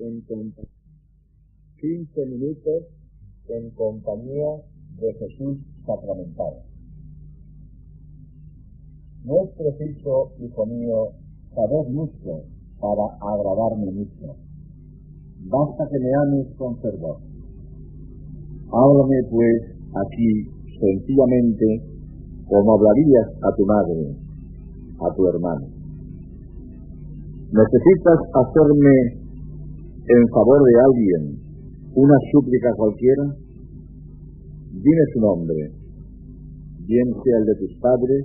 en 15 minutos en compañía de Jesús sacramentado. No es preciso, hijo mío, saber mucho para agradarme mucho. Basta que me ames con fervor. Háblame pues aquí sencillamente como hablarías a tu madre, a tu hermano. ¿Necesitas hacerme en favor de alguien una súplica cualquiera? Dime su nombre, bien sea el de tus padres,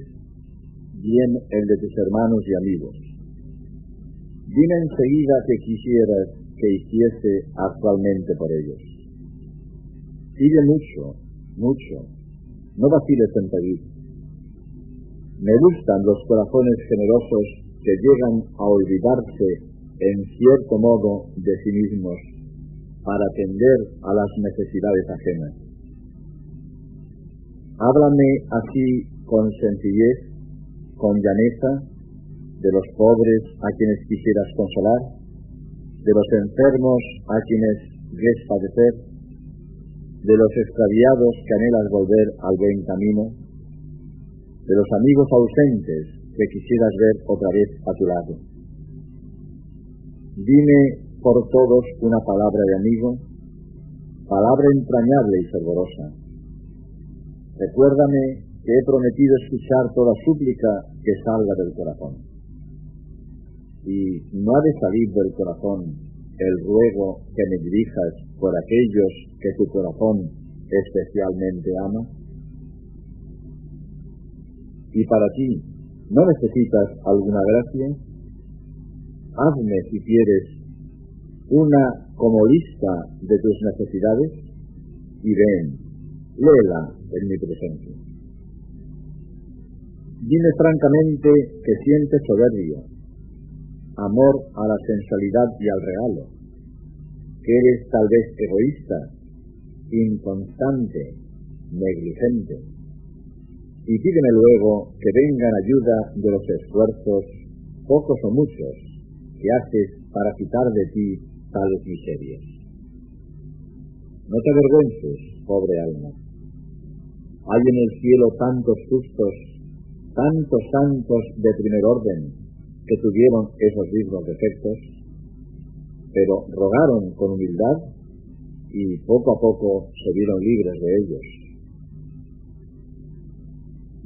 bien el de tus hermanos y amigos. Dime enseguida que quisieras que hiciese actualmente por ellos. Pide mucho, mucho, no vaciles en pedir. Me gustan los corazones generosos que llegan a olvidarse en cierto modo de sí mismos para atender a las necesidades ajenas. Háblame así con sencillez, con llaneza, de los pobres a quienes quisieras consolar, de los enfermos a quienes ves padecer, de los extraviados que anhelas volver al buen camino, de los amigos ausentes que quisieras ver otra vez a tu lado. Dime por todos una palabra de amigo, palabra entrañable y fervorosa. Recuérdame que he prometido escuchar toda súplica que salga del corazón. Y no ha de salir del corazón el ruego que me dirijas por aquellos que tu corazón especialmente ama. Y para ti, ¿no necesitas alguna gracia? Hazme, si quieres, una como lista de tus necesidades y ven, léela en mi presencia. Dime francamente que sientes soberbia, amor a la sensualidad y al regalo, que eres tal vez egoísta, inconstante, negligente. Y pídeme luego que vengan ayuda de los esfuerzos, pocos o muchos, que haces para quitar de ti tales miserias. No te avergüences, pobre alma. Hay en el cielo tantos justos, tantos santos de primer orden que tuvieron esos mismos defectos, pero rogaron con humildad y poco a poco se vieron libres de ellos.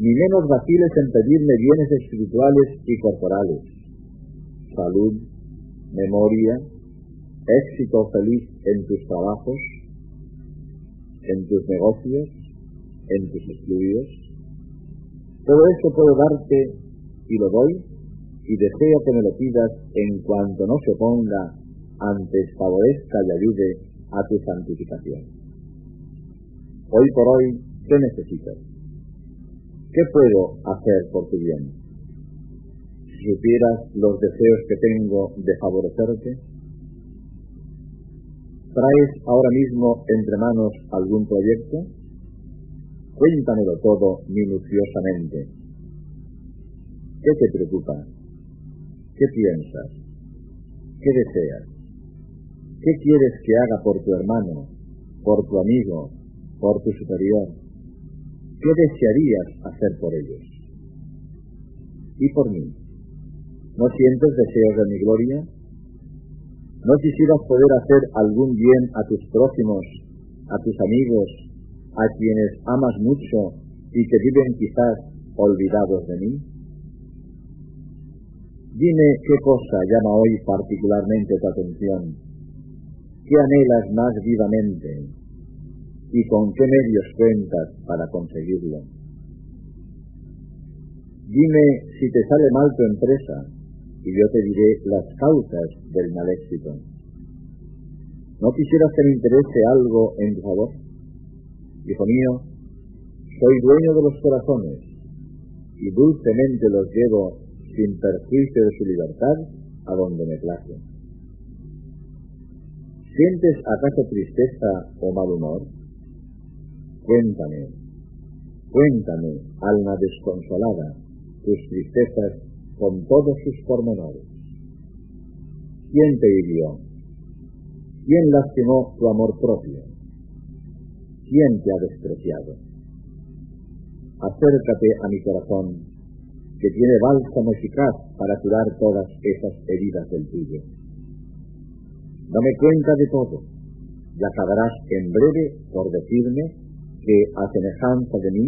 Ni menos vaciles en pedirme bienes espirituales y corporales, salud, memoria, éxito feliz en tus trabajos, en tus negocios, en tus estudios. Todo esto puedo darte y lo doy y deseo que me lo pidas en cuanto no se ponga antes favorezca y ayude a tu santificación. Hoy por hoy, ¿qué necesitas? ¿Qué puedo hacer por tu bien? Supieras los deseos que tengo de favorecerte, ¿traes ahora mismo entre manos algún proyecto? Cuéntamelo todo minuciosamente. ¿Qué te preocupa? ¿Qué piensas? ¿Qué deseas? ¿Qué quieres que haga por tu hermano, por tu amigo, por tu superior? ¿Qué desearías hacer por ellos? ¿Y por mí? ¿No sientes deseos de mi gloria? ¿No quisieras poder hacer algún bien a tus próximos, a tus amigos, a quienes amas mucho y que viven quizás olvidados de mí? Dime qué cosa llama hoy particularmente tu atención, qué anhelas más vivamente y con qué medios cuentas para conseguirlo. Dime si te sale mal tu empresa y yo te diré las causas del mal éxito. ¿No quisieras que me interese algo en tu favor? Hijo mío, soy dueño de los corazones y dulcemente los llevo sin perjuicio de su libertad a donde me place. ¿Sientes acaso tristeza o mal humor? Cuéntame, cuéntame, alma desconsolada, tus tristezas con todos sus pormenores. ¿Quién te hirió? ¿Quién lastimó tu amor propio? ¿Quién te ha despreciado? Acércate a mi corazón, que tiene bálsamo eficaz para curar todas esas heridas del tuyo. Dame cuenta de todo, y acabarás en breve por decirme que a semejanza de mí,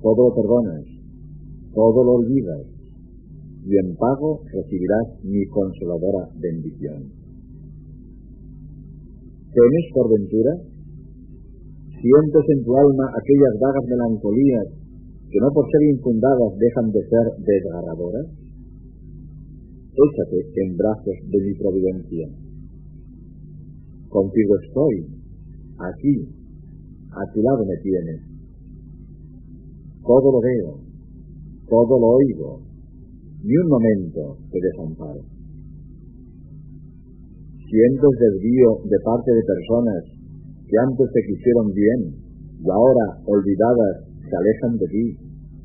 todo lo perdonas, todo lo olvidas, y en pago recibirás mi consoladora bendición. ¿Temes por ventura? ¿Sientes en tu alma aquellas vagas melancolías que no por ser infundadas dejan de ser desgarradoras? Échate en brazos de mi providencia. Contigo estoy, aquí, a tu lado me tienes. Todo lo veo, todo lo oigo, ni un momento te desamparo sientes desvío de parte de personas que antes te quisieron bien y ahora, olvidadas, se alejan de ti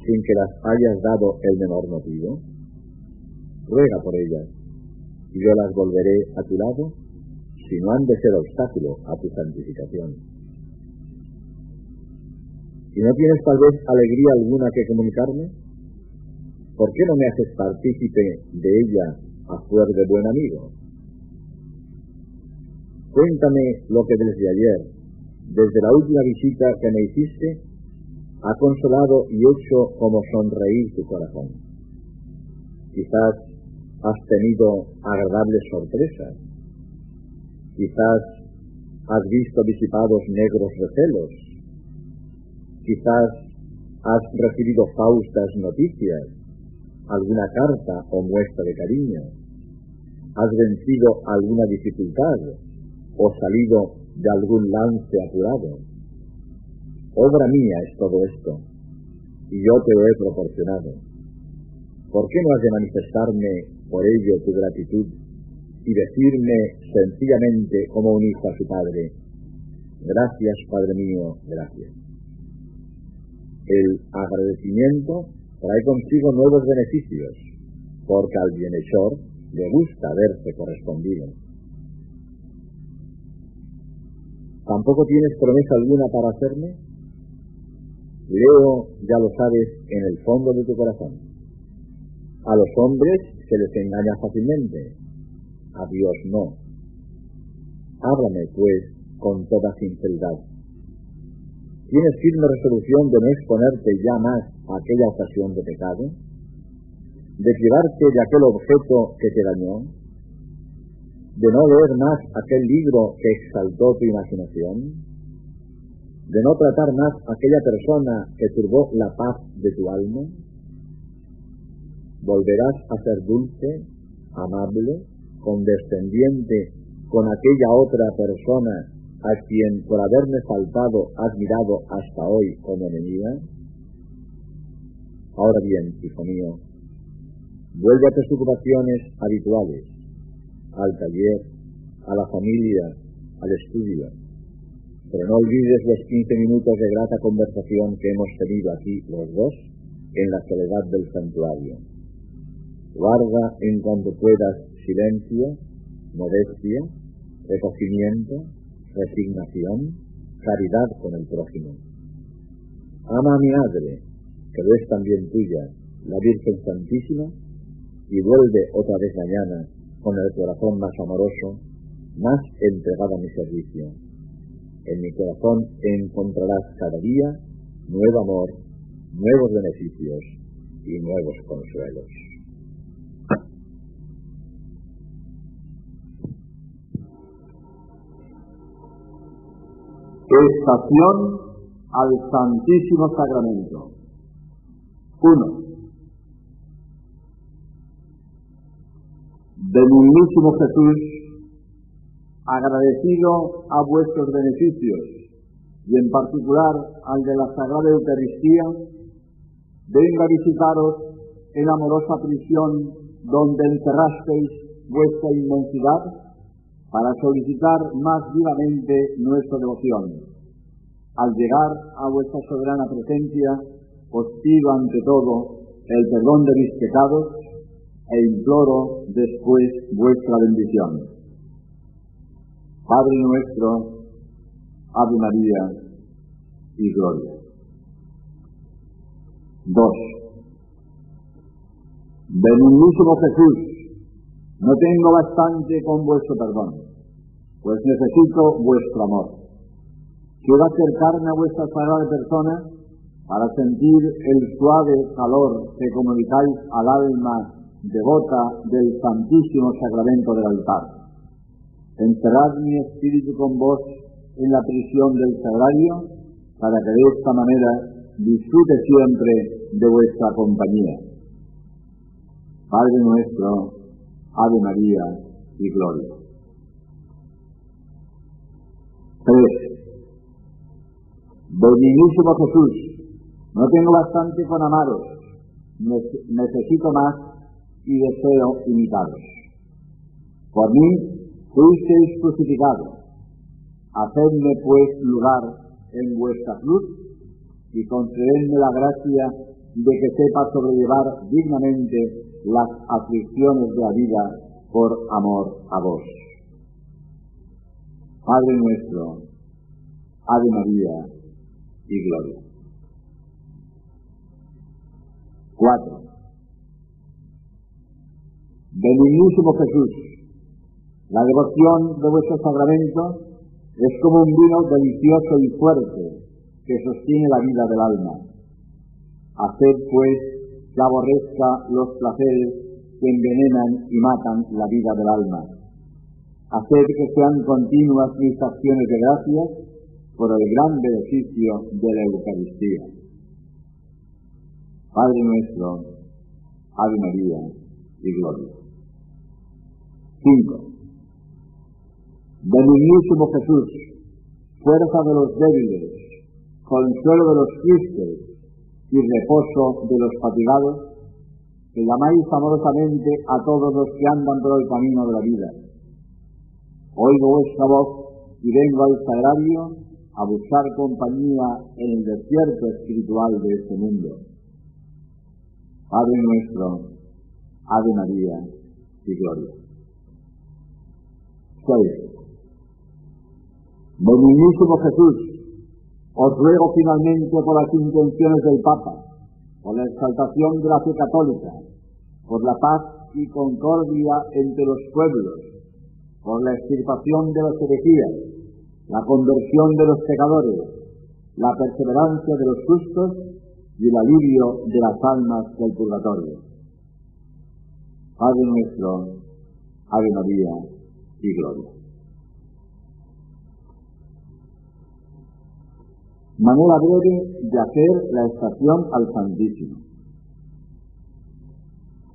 sin que las hayas dado el menor motivo? Ruega por ellas y yo las volveré a tu lado si no han de ser obstáculo a tu santificación. Si no tienes tal vez alegría alguna que comunicarme, ¿por qué no me haces partícipe de ella a fuer de buen amigo? Cuéntame lo que desde ayer, desde la última visita que me hiciste, ha consolado y hecho como sonreír tu corazón. Quizás has tenido agradables sorpresas. Quizás has visto disipados negros recelos. Quizás has recibido faustas noticias, alguna carta o muestra de cariño. Has vencido alguna dificultad o salido de algún lance apurado. Obra mía es todo esto, y yo te lo he proporcionado. ¿Por qué no has de manifestarme por ello tu gratitud y decirme sencillamente como un hijo a su padre, gracias Padre mío, gracias? El agradecimiento trae consigo nuevos beneficios, porque al bienhechor le gusta verse correspondido. ¿Tampoco tienes promesa alguna para hacerme? Leo, ya lo sabes, en el fondo de tu corazón. A los hombres se les engaña fácilmente, a Dios no. Háblame, pues, con toda sinceridad. ¿Tienes firme resolución de no exponerte ya más a aquella ocasión de pecado? ¿De privarte de aquel objeto que te dañó? de no leer más aquel libro que exaltó tu imaginación, de no tratar más aquella persona que turbó la paz de tu alma, volverás a ser dulce, amable, condescendiente con aquella otra persona a quien por haberme faltado has mirado hasta hoy como enemiga? Ahora bien, hijo mío, vuelve a tus ocupaciones habituales al taller, a la familia, al estudio. Pero no olvides los 15 minutos de grata conversación que hemos tenido aquí los dos en la soledad del santuario. Guarda en cuanto puedas silencio, modestia, recogimiento, resignación, caridad con el prójimo. Ama a mi madre, que es también tuya, la Virgen Santísima, y vuelve otra vez mañana con el corazón más amoroso, más entregado a mi servicio. En mi corazón encontrarás cada día nuevo amor, nuevos beneficios y nuevos consuelos. Estación al Santísimo Sacramento. 1. del Jesús, agradecido a vuestros beneficios y en particular al de la Sagrada Eucaristía, venga a visitaros en amorosa prisión donde encerrasteis vuestra inmensidad para solicitar más vivamente nuestra devoción. Al llegar a vuestra soberana presencia, os pido ante todo el perdón de mis pecados e imploro después vuestra bendición. Padre nuestro, Ave María y Gloria. 2. Benignísimo Jesús, no tengo bastante con vuestro perdón, pues necesito vuestro amor. Quiero acercarme a vuestra sagrada persona para sentir el suave calor que comunicáis al alma devota del Santísimo Sacramento del altar. Encerrad mi espíritu con vos en la prisión del Sagrario para que de esta manera disfrute siempre de vuestra compañía. Padre nuestro, Ave María y Gloria. 3. Benignísimo Jesús, no tengo bastante con amaros, necesito más y deseo imitaros. Por mí fuisteis crucificados, hacedme pues lugar en vuestra cruz y concededme la gracia de que sepa sobrellevar dignamente las aflicciones de la vida por amor a vos. Padre nuestro, Ave María, y gloria. 4. Benignísimo Jesús, la devoción de vuestro sacramento es como un vino delicioso y fuerte que sostiene la vida del alma. Haced pues que aborrezca los placeres que envenenan y matan la vida del alma. Haced que sean continuas mis acciones de gracias por el gran beneficio de la Eucaristía. Padre nuestro, Ave María y Gloria. 5. Benignísimo Jesús, fuerza de los débiles, consuelo de los tristes y reposo de los fatigados, que llamáis amorosamente a todos los que andan por el camino de la vida. Oigo vuestra voz y vengo al sagrario a buscar compañía en el desierto espiritual de este mundo. Padre nuestro, Ave María y Gloria. 6. Benignísimo Jesús, os ruego finalmente por las intenciones del Papa, por la exaltación de la fe católica, por la paz y concordia entre los pueblos, por la extirpación de las herejías, la conversión de los pecadores, la perseverancia de los justos y el alivio de las almas del purgatorio. Padre nuestro, Ave María y Gloria. Manera breve de hacer la estación al Santísimo.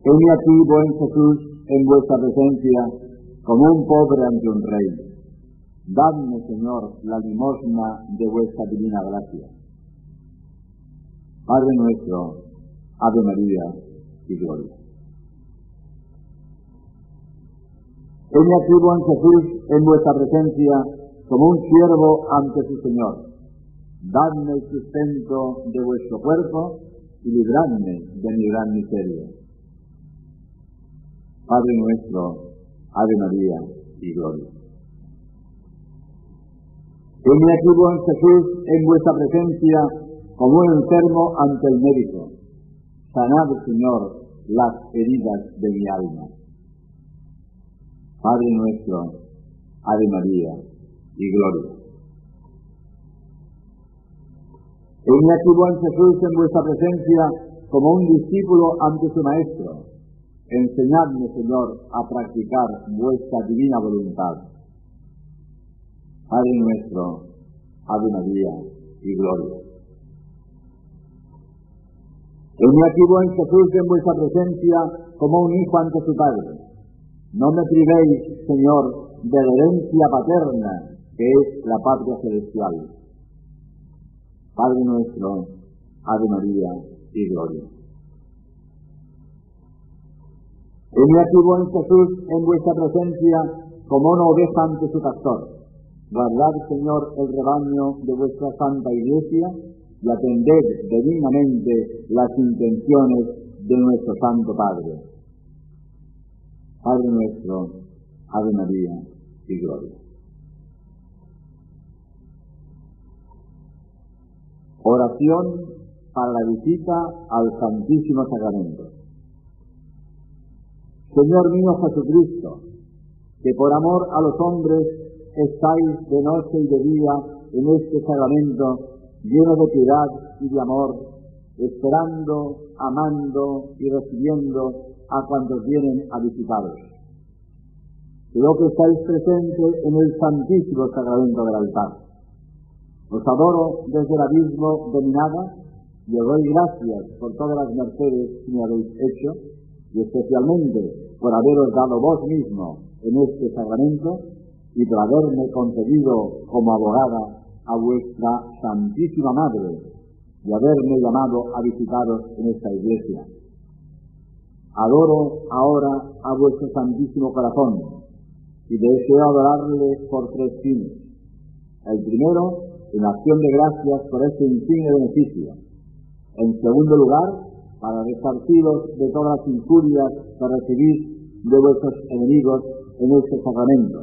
Heme aquí, buen Jesús, en vuestra presencia, como un pobre ante un rey Dadme, Señor, la limosna de vuestra divina gracia. Padre nuestro, Ave María y Gloria. Heme aquí, buen Jesús, en vuestra presencia, como un siervo ante su Señor. Dadme el sustento de vuestro cuerpo y libradme de mi gran miseria. Padre nuestro, Ave María y Gloria. Heme aquí, buen Jesús, en vuestra presencia, como un enfermo ante el médico. Sanad, Señor, las heridas de mi alma. Padre nuestro, Ave María y Gloria. Aquí, buen Jesús, en vuestra presencia, como un discípulo ante su Maestro. Enseñadme, Señor, a practicar vuestra divina voluntad. Padre nuestro, Ave María y Gloria. Aquí, buen Jesús, en vuestra presencia, como un hijo ante su Padre. No me privéis, Señor, de la herencia paterna, que es la patria celestial. Padre nuestro, Ave María y Gloria. Heme aquí, buen Jesús, en vuestra presencia, como una oveja ante su pastor. Guardad, Señor, el rebaño de vuestra Santa Iglesia y atended benignamente las intenciones de nuestro Santo Padre. Padre nuestro, Ave María y Gloria. Oración para la visita al Santísimo Sacramento. Señor mío Jesucristo, que por amor a los hombres estáis de noche y de día en este sacramento lleno de piedad y de amor, esperando, amando y recibiendo a cuantos vienen a visitaros. Creo que estáis presentes en el santísimo sacramento del altar. Os adoro desde el abismo de mi nada y os doy gracias por todas las mercedes que me habéis hecho y especialmente por haberos dado vos mismo en este sacramento y por haberme concedido como abogada a vuestra Santísima Madre y haberme llamado a visitaros en esta iglesia. Adoro ahora a vuestro Santísimo Corazón y deseo adorarle por tres fines. El primero, en acción de gracias por este insigne beneficio. En segundo lugar, para resarciros de todas las injurias que recibís de vuestros enemigos en este sacramento.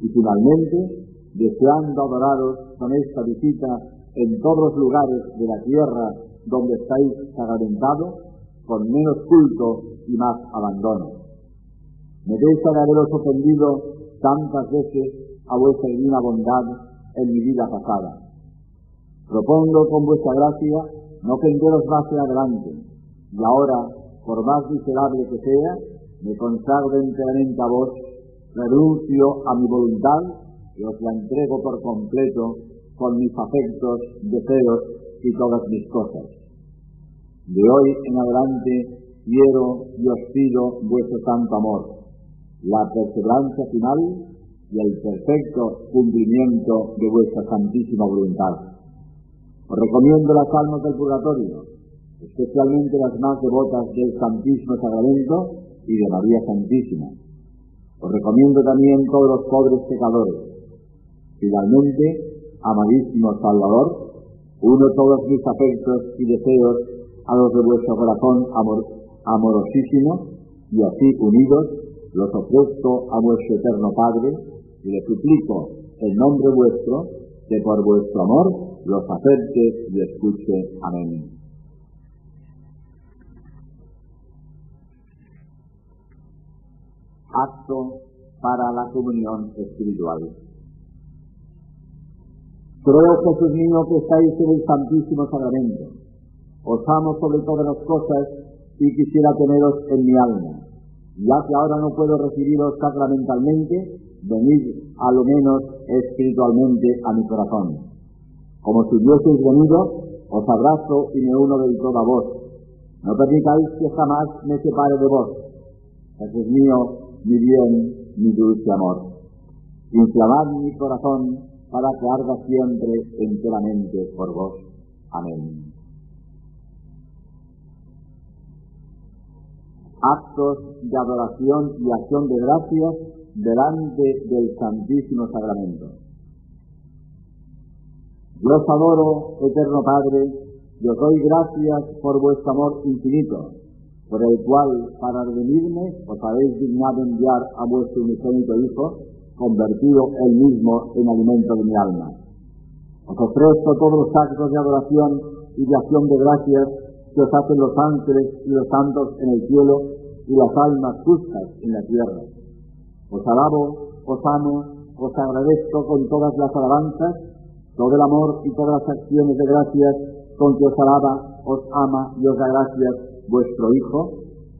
Y finalmente, deseando adoraros con esta visita en todos los lugares de la tierra donde estáis sacramentados, con menos culto y más abandono. Me deja de haberos ofendido tantas veces a vuestra divina bondad en mi vida pasada. Propongo con vuestra gracia no ofenderos más en adelante, y ahora, por más miserable que sea, me consagro enteramente a vos, renuncio a mi voluntad y os la entrego por completo con mis afectos, deseos y todas mis cosas. De hoy en adelante quiero y os pido vuestro santo amor, la perseverancia final y el perfecto cumplimiento de vuestra santísima voluntad. Os recomiendo las almas del purgatorio, especialmente las más devotas del Santísimo Sacramento y de María Santísima. Os recomiendo también todos los pobres pecadores, Finalmente, amadísimo Salvador, uno todos mis afectos y deseos a los de vuestro corazón amorosísimo, y así unidos los ofrezco a vuestro eterno Padre, y le suplico en nombre vuestro, que por vuestro amor los acepte y escuche. Amén. Acto para la comunión espiritual. Creo, Jesús mío, que estáis en el Santísimo Sacramento. Os amo sobre todas las cosas y quisiera teneros en mi alma. Ya que ahora no puedo recibiros sacramentalmente, venid a lo menos espiritualmente a mi corazón. Como si hubieseis venido, os abrazo y me uno del todo a vos. No permitáis que jamás me separe de vos. Jesús mío, mi bien, mi dulce amor. Inflamad mi corazón para que arda siempre enteramente por vos. Amén. Actos de adoración y acción de gracias delante del Santísimo Sacramento. Yo os adoro, eterno Padre, y os doy gracias por vuestro amor infinito, por el cual, para redimirme, os habéis dignado enviar a vuestro unigénito Hijo, convertido él mismo en alimento de mi alma. Os ofrezco todos los actos de adoración y de acción de gracias que os hacen los ángeles y los santos en el cielo y las almas justas en la tierra. Os alabo, os amo, os agradezco con todas las alabanzas, todo el amor y todas las acciones de gracias con que os alaba, os ama y os da gracias vuestro Hijo,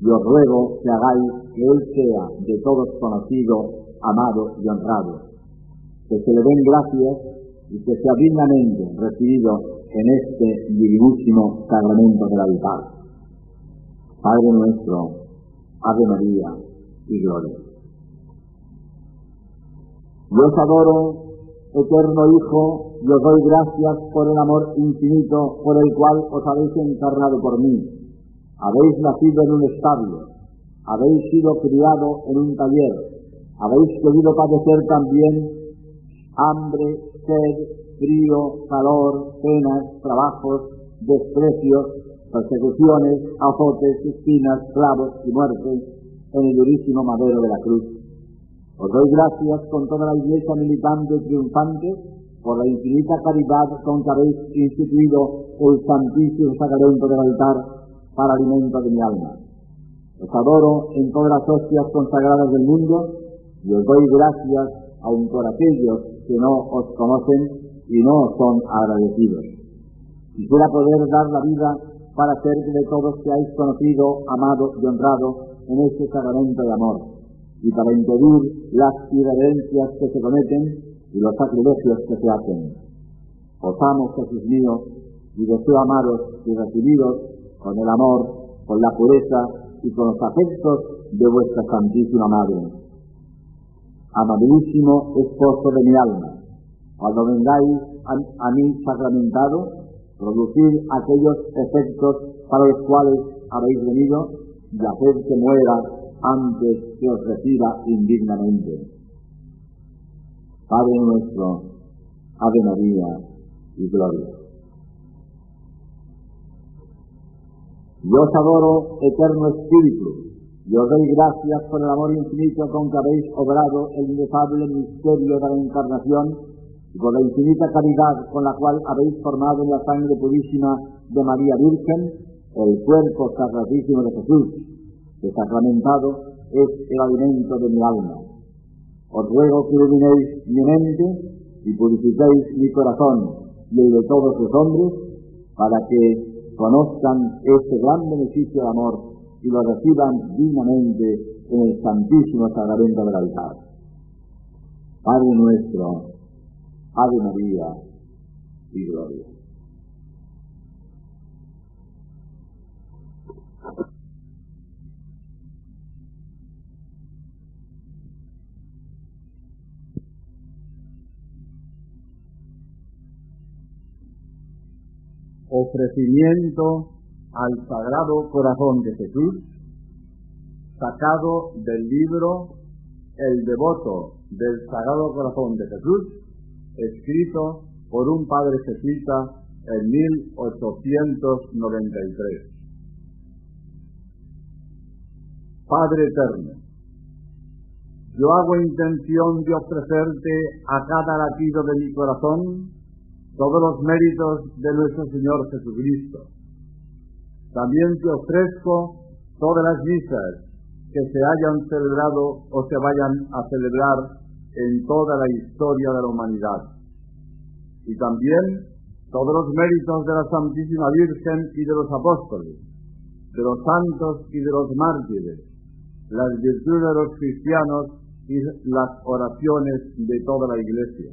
y os ruego que hagáis que Él sea de todos conocido amado y honrado. Que se le den gracias y que sea dignamente recibido en este divinísimo sacramento de la vida. Padre nuestro, Ave María y Gloria. Yo os adoro, eterno Hijo, y os doy gracias por el amor infinito por el cual os habéis encarnado por mí. Habéis nacido en un establo, habéis sido criado en un taller, habéis querido padecer también hambre, sed, frío, calor, penas, trabajos, desprecios, persecuciones, azotes, espinas, clavos y muerte en el durísimo madero de la cruz. Os doy gracias con toda la iglesia militante triunfante por la infinita caridad con que habéis instituido el santísimo sacramento del altar para alimento de mi alma. Os adoro en todas las hostias consagradas del mundo y os doy gracias aun por aquellos que no os conocen y no son agradecidos. Quisiera poder dar la vida para que de todos seáis conocido, amado y honrado en este sacramento de amor, y para impedir las irreverencias que se cometen y los sacrilegios que se hacen. Os amo, Jesús mío, y deseo amaros y recibiros con el amor, con la pureza y con los afectos de vuestra Santísima Madre. Amabilísimo esposo de mi alma, cuando vengáis a, a mí sacramentado, producir aquellos efectos para los cuales habéis venido y hacer que muera antes que os reciba indignamente. Padre nuestro, Ave María y Gloria. Yo os adoro, eterno Espíritu, y os doy gracias por el amor infinito con que habéis obrado el inefable misterio de la encarnación y por la infinita caridad con la cual habéis formado en la sangre purísima de María Virgen el cuerpo sacratísimo de Jesús, que sacramentado es el alimento de mi alma. Os ruego que iluminéis mi mente y purifiquéis mi corazón y el de todos los hombres, para que conozcan este gran beneficio de amor y lo reciban dignamente en el santísimo sacramento del altar. Padre nuestro, Ave María y Gloria. Ofrecimiento al Sagrado Corazón de Jesús, sacado del libro El devoto del Sagrado Corazón de Jesús, escrito por un padre jesuita en 1893. Padre eterno, yo hago intención de ofrecerte a cada latido de mi corazón todos los méritos de nuestro Señor Jesucristo. También te ofrezco todas las misas que se hayan celebrado o se vayan a celebrar en toda la historia de la humanidad. Y también todos los méritos de la Santísima Virgen y de los apóstoles, de los santos y de los mártires, las virtudes de los cristianos y las oraciones de toda la Iglesia.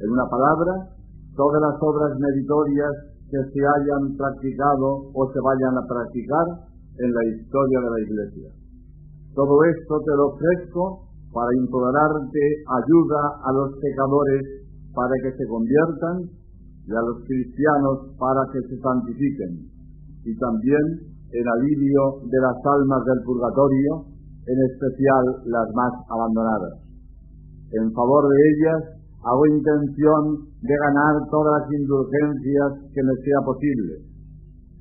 En una palabra, todas las obras meritorias que se hayan practicado o se vayan a practicar en la historia de la Iglesia. Todo esto te lo ofrezco para implorarte ayuda a los pecadores para que se conviertan y a los cristianos para que se santifiquen, y también el alivio de las almas del purgatorio, en especial las más abandonadas. En favor de ellas, hago intención de ganar todas las indulgencias que me sea posible.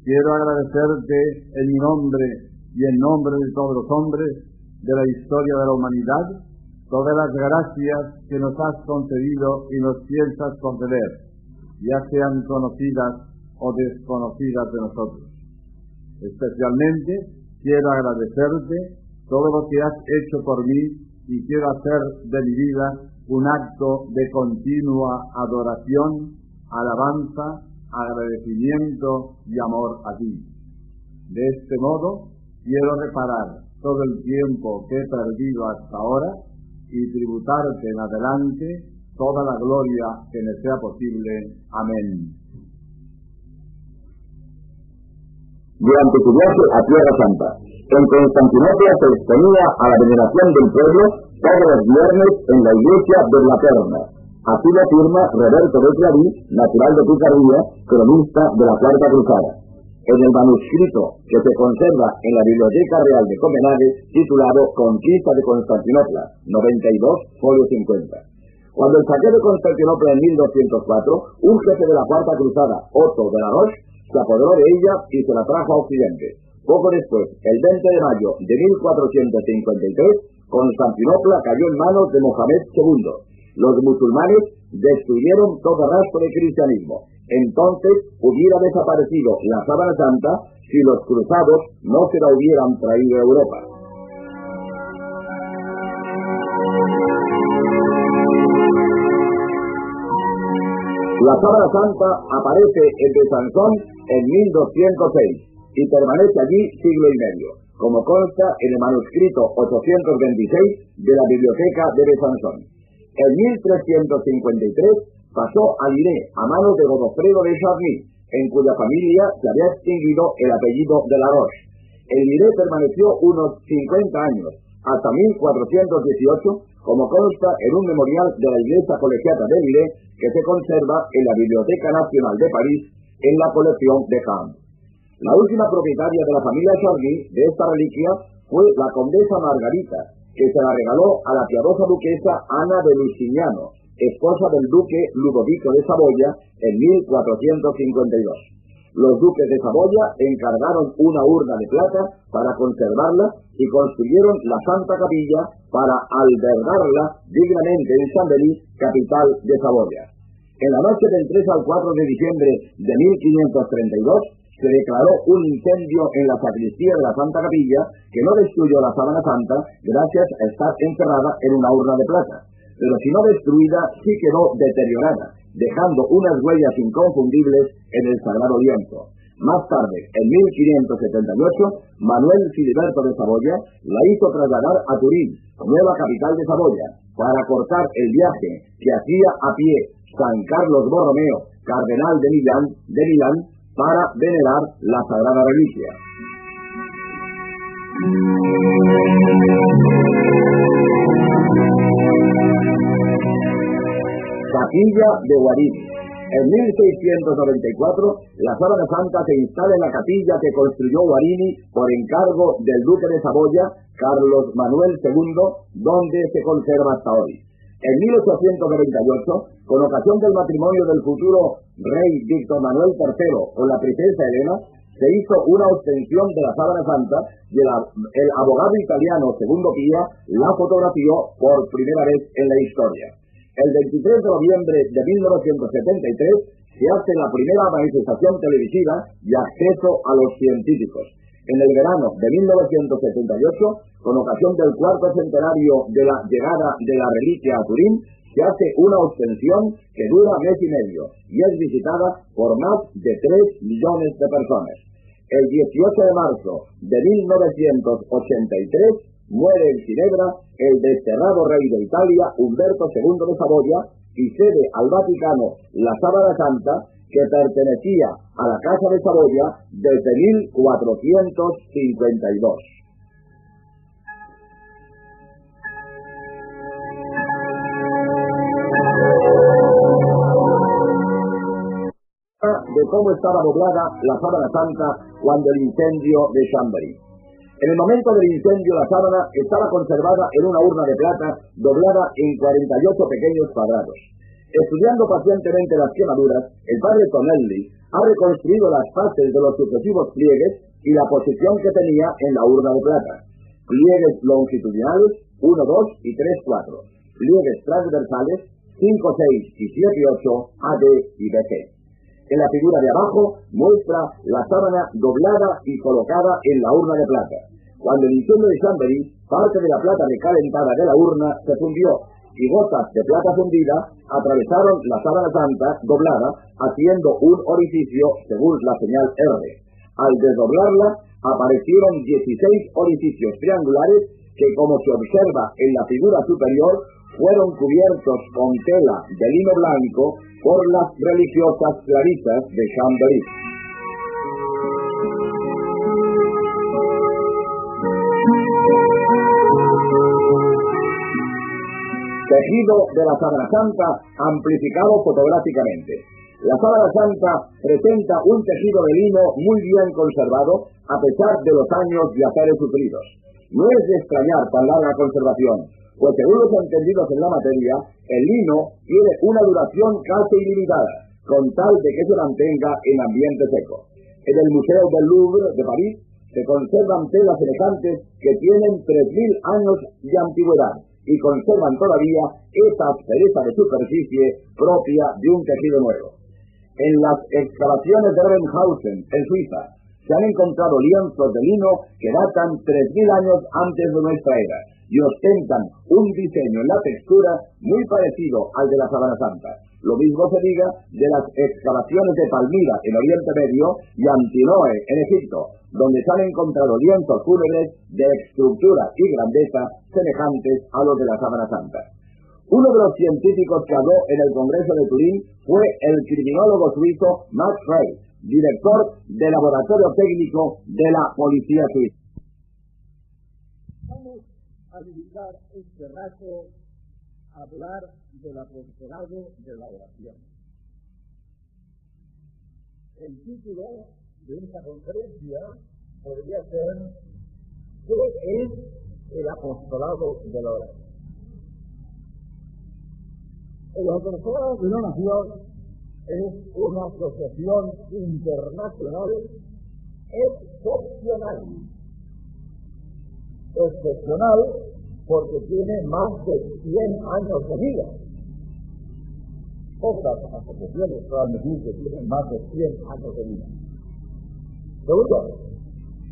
Quiero agradecerte en mi nombre y en nombre de todos los hombres de la historia de la humanidad, todas las gracias que nos has concedido y nos piensas conceder, ya sean conocidas o desconocidas de nosotros. Especialmente quiero agradecerte todo lo que has hecho por mí y quiero hacer de mi vida un acto de continua adoración, alabanza, agradecimiento y amor a ti. De este modo, quiero reparar todo el tiempo que he perdido hasta ahora y tributarte en adelante toda la gloria que me sea posible. Amén. Durante su viaje a Tierra Santa, en Constantinopla se exponía a la veneración del pueblo todos los viernes en la iglesia de la Perna. Así lo afirma Roberto de Clarí, natural de Picardía, cronista de la Cuarta Cruzada en el manuscrito que se conserva en la Biblioteca Real de Copenhague titulado Conquista de Constantinopla, 92, folio 50. Cuando el saqueo de Constantinopla en 1204, un jefe de la Cuarta Cruzada, Otto de la Roche, se apoderó de ella y se la trajo a Occidente. Poco después, el 20 de mayo de 1453, Constantinopla cayó en manos de Mohamed II. Los musulmanes destruyeron todo rastro de cristianismo. Entonces hubiera desaparecido la sábana santa si los cruzados no se la hubieran traído a Europa. La sábana santa aparece en Besanzón en 1206 y permanece allí siglo y medio, como consta en el manuscrito 826 de la Biblioteca de Besanzón. En 1353 pasó a Liré a manos de Godofredo de Charny, en cuya familia se había extinguido el apellido de la Roche. El Liré permaneció unos 50 años, hasta 1418, como consta en un memorial de la Iglesia Colegiata de Liré que se conserva en la Biblioteca Nacional de París en la colección de Ham. La última propietaria de la familia Charly de esta reliquia fue la condesa Margarita, que se la regaló a la piadosa duquesa Ana de Lucignano, esposa del duque Ludovico de Saboya en 1452. Los duques de Saboya encargaron una urna de plata para conservarla y construyeron la Santa Capilla para albergarla dignamente en Chambéry, capital de Saboya. En la noche del 3 al 4 de diciembre de 1532, se declaró un incendio en la sacristía de la Santa Capilla que no destruyó la sábana santa gracias a estar encerrada en una urna de plata, pero si no destruida sí quedó deteriorada, dejando unas huellas inconfundibles en el sagrado lienzo. Más tarde, en 1578, Manuel Filiberto de Saboya la hizo trasladar a Turín, nueva capital de Saboya, para cortar el viaje que hacía a pie San Carlos Borromeo, cardenal de Milán, de Milán para venerar la sagrada reliquia. Capilla de Guarini. En 1694, la Sábana Santa se instala en la capilla que construyó Guarini por encargo del duque de Saboya, Carlos Manuel II, donde se conserva hasta hoy. En 1898, con ocasión del matrimonio del futuro rey Víctor Manuel III con la princesa Elena, se hizo una ostensión de la sábana santa y el, abogado italiano Segundo Pía la fotografió por primera vez en la historia. El 23 de noviembre de 1973 se hace la primera manifestación televisiva y acceso a los científicos. En el verano de 1978, con ocasión del cuarto centenario de la llegada de la reliquia a Turín, se hace una ostensión que dura mes y medio y es visitada por más de 3 millones de personas. El 18 de marzo de 1983 muere en Ginebra el desterrado rey de Italia, Humberto II de Saboya, y cede al Vaticano la Sábana Santa que pertenecía a la Casa de Saboya desde 1452. de cómo estaba doblada la sábana santa cuando el incendio de Chambéry. En el momento del incendio la sábana estaba conservada en una urna de plata doblada en 48 pequeños cuadrados. Estudiando pacientemente las quemaduras, el padre Tonelli ha reconstruido las partes de los sucesivos pliegues y la posición que tenía en la urna de plata. Pliegues longitudinales 1, 2 y 3, 4. Pliegues transversales 5, 6 y 7 y 8, AD y BC. En la figura de abajo muestra la sábana doblada y colocada en la urna de plata. Cuando el incendio de Chambéry, parte de la plata recalentada de la urna se fundió y gotas de plata fundida atravesaron la sábana santa doblada, haciendo un orificio según la señal R. Al desdoblarla, aparecieron 16 orificios triangulares que, como se observa en la figura superior, fueron cubiertos con tela de lino blanco por las religiosas clarisas de Chambéry. Tejido de la Sábana Santa amplificado fotográficamente. La Sábana Santa presenta un tejido de lino muy bien conservado a pesar de los años de haceres sufridos. No es de extrañar tan larga conservación, pues según los entendidos en la materia, el lino tiene una duración casi ilimitada, con tal de que se mantenga en ambiente seco. En el Museo del Louvre de París se conservan telas semejantes que tienen 3.000 años de antigüedad y conservan todavía esa aspereza de superficie propia de un tejido nuevo. En las excavaciones de Rebenhausen, en Suiza, se han encontrado lienzos de lino que datan 3.000 años antes de nuestra era y ostentan un diseño en la textura muy parecido al de la Sabana Santa. Lo mismo se diga de las excavaciones de Palmira en Oriente Medio y Antinoe en Egipto, donde se han encontrado lienzos fúnebres de estructura y grandeza semejantes a los de la Sábana Santa. Uno de los científicos que habló en el Congreso de Turín fue el criminólogo suizo Max Frey, director del Laboratorio Técnico de la Policía Suiza rato a hablar del apostolado de la oración. El título de esta conferencia podría ser ¿Qué es el apostolado de la oración? El apostolado de la oración es una asociación internacional excepcional excepcional porque tiene más de 100 años de vida. Pocas asociaciones puedan decir que tienen más de 100 años de vida. Segundo,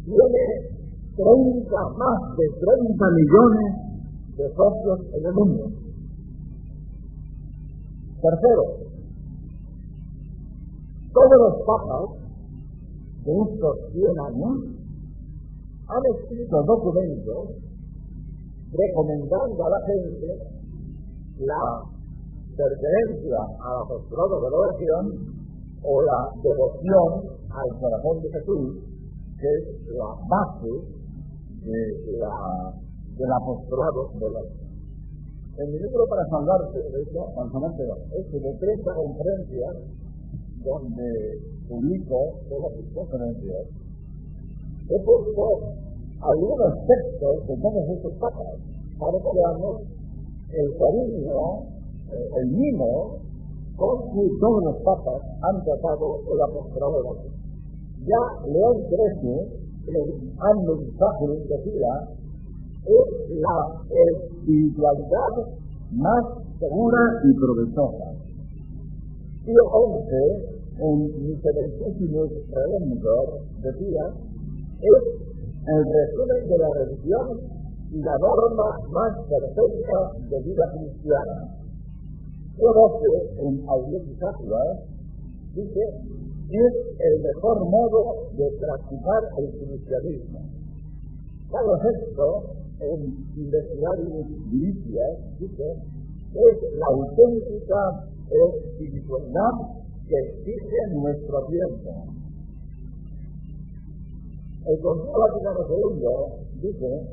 tiene 30, más de 30 millones de socios en el mundo. Tercero, todos los papas de estos 100 años han escrito documentos recomendando a la gente la pertenencia al apostolado de la oración o la devoción al corazón de Jesús, que es la base de la, del apostolado de la oración. En mi libro para salvarse, de hecho, es de tres conferencias donde publico todas mis conferencias he puesto algunos textos de todos estos papas para que veamos el cariño, eh, el mimo con que todos los papas han tratado el apostolado Ya León XIII, el año Sacrum decía, es la espiritualidad más segura y provechosa. Pío XI, en Misericórdios Redemptor, decía es el resumen de la religión y la norma más perfecta de vida cristiana. Conoce en Audiencia dice, es el mejor modo de practicar el cristianismo. Carlos esto, en Investigario Milicias, dice, es la auténtica espiritualidad que existe en nuestro tiempo el Consejo Vaticano II dice,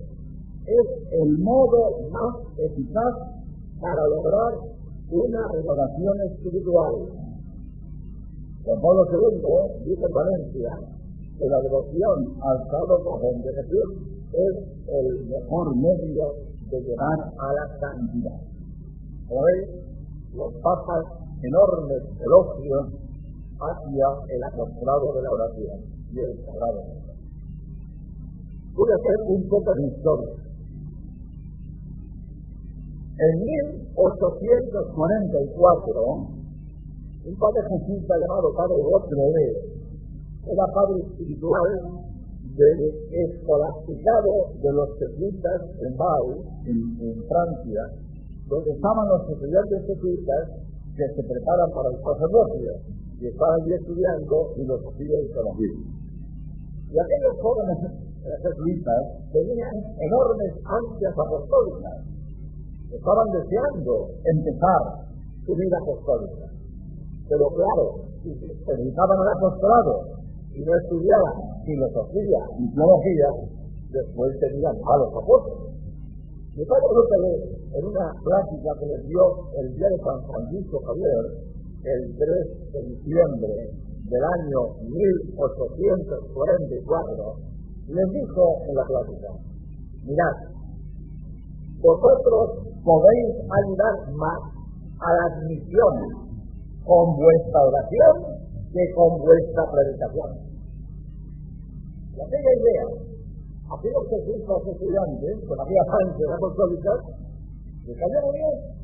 es el modo más eficaz para lograr una renovación espiritual. Juan Pablo II dice en Valencia que la devoción al Salvador Cojón de Jesús es el mejor medio de llegar a la santidad. Hoy los papas enormes elogios hacia el apostolado de la oración y el sagrado voy a hacer un poco de historia. En 1844, un padre jesuita llamado Padre Godfrey era padre espiritual del escolasticado de los jesuitas en Bau, en, Francia, donde estaban los estudiantes jesuitas que se preparan para el sacerdocio y estaban allí estudiando y los siguen conocidos. Y aquellos jóvenes jesuitas tenían enormes ansias apostólicas. Estaban deseando empezar su vida apostólica. Pero claro, si dedicaban al apostolado y no estudiaban filosofía ni teología, después tenían a los apóstoles. Mi padre López, en una plática que les dio el día de San Francisco Javier, el 3 de diciembre del año 1844, les dijo en la plática, mirad, vosotros podéis ayudar más a las misiones con vuestra oración que con vuestra predicación. Y aquella idea, aquellos que los estudiantes, con aquella de apostólicas, Se cayó muy bien.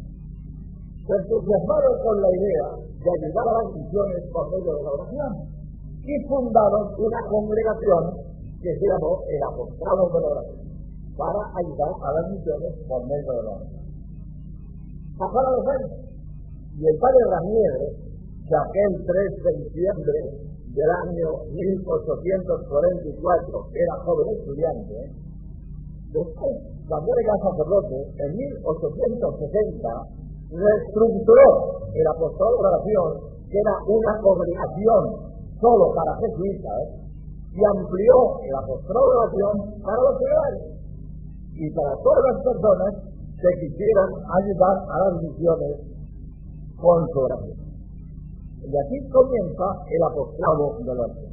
Se entusiasmaron con la idea de ayudar a las misiones por medio de la oración y fundaron una congregación que se llamó el Apostolado de la Oración para ayudar a las misiones por medio de la oración. Pasaron los años y el padre Ramírez, que aquel 3 de diciembre del año 1844 era joven estudiante, después, cuando era sacerdote, en 1860 reestructuró el apostolado de oración, que era una congregación solo para jesuitas, y amplió el apostolado de oración para los ciudadanos y para todas las personas que quisieran ayudar a las misiones con su oración. Y así comienza el apostolado de oración.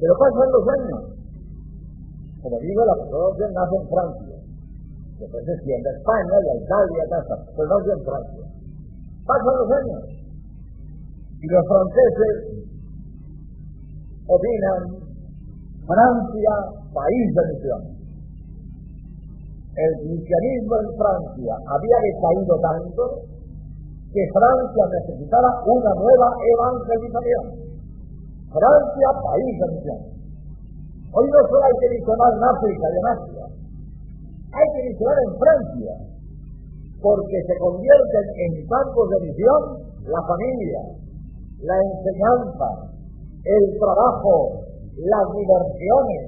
Pero pasan los años. Como digo, el apostolado de oración nace en Francia. Después se extiende a España y a Italia, nace en Francia. Pasan los años. Y los franceses opinan Francia, país de misión. El cristianismo en Francia había decaído tanto que Francia necesitaba una nueva evangelización. Francia, país de misión. Hoy no solo hay que misionar en África y en Asia, hay que misionar en Francia, porque se convierten en campos de misión la familia, la enseñanza, el trabajo, las diversiones,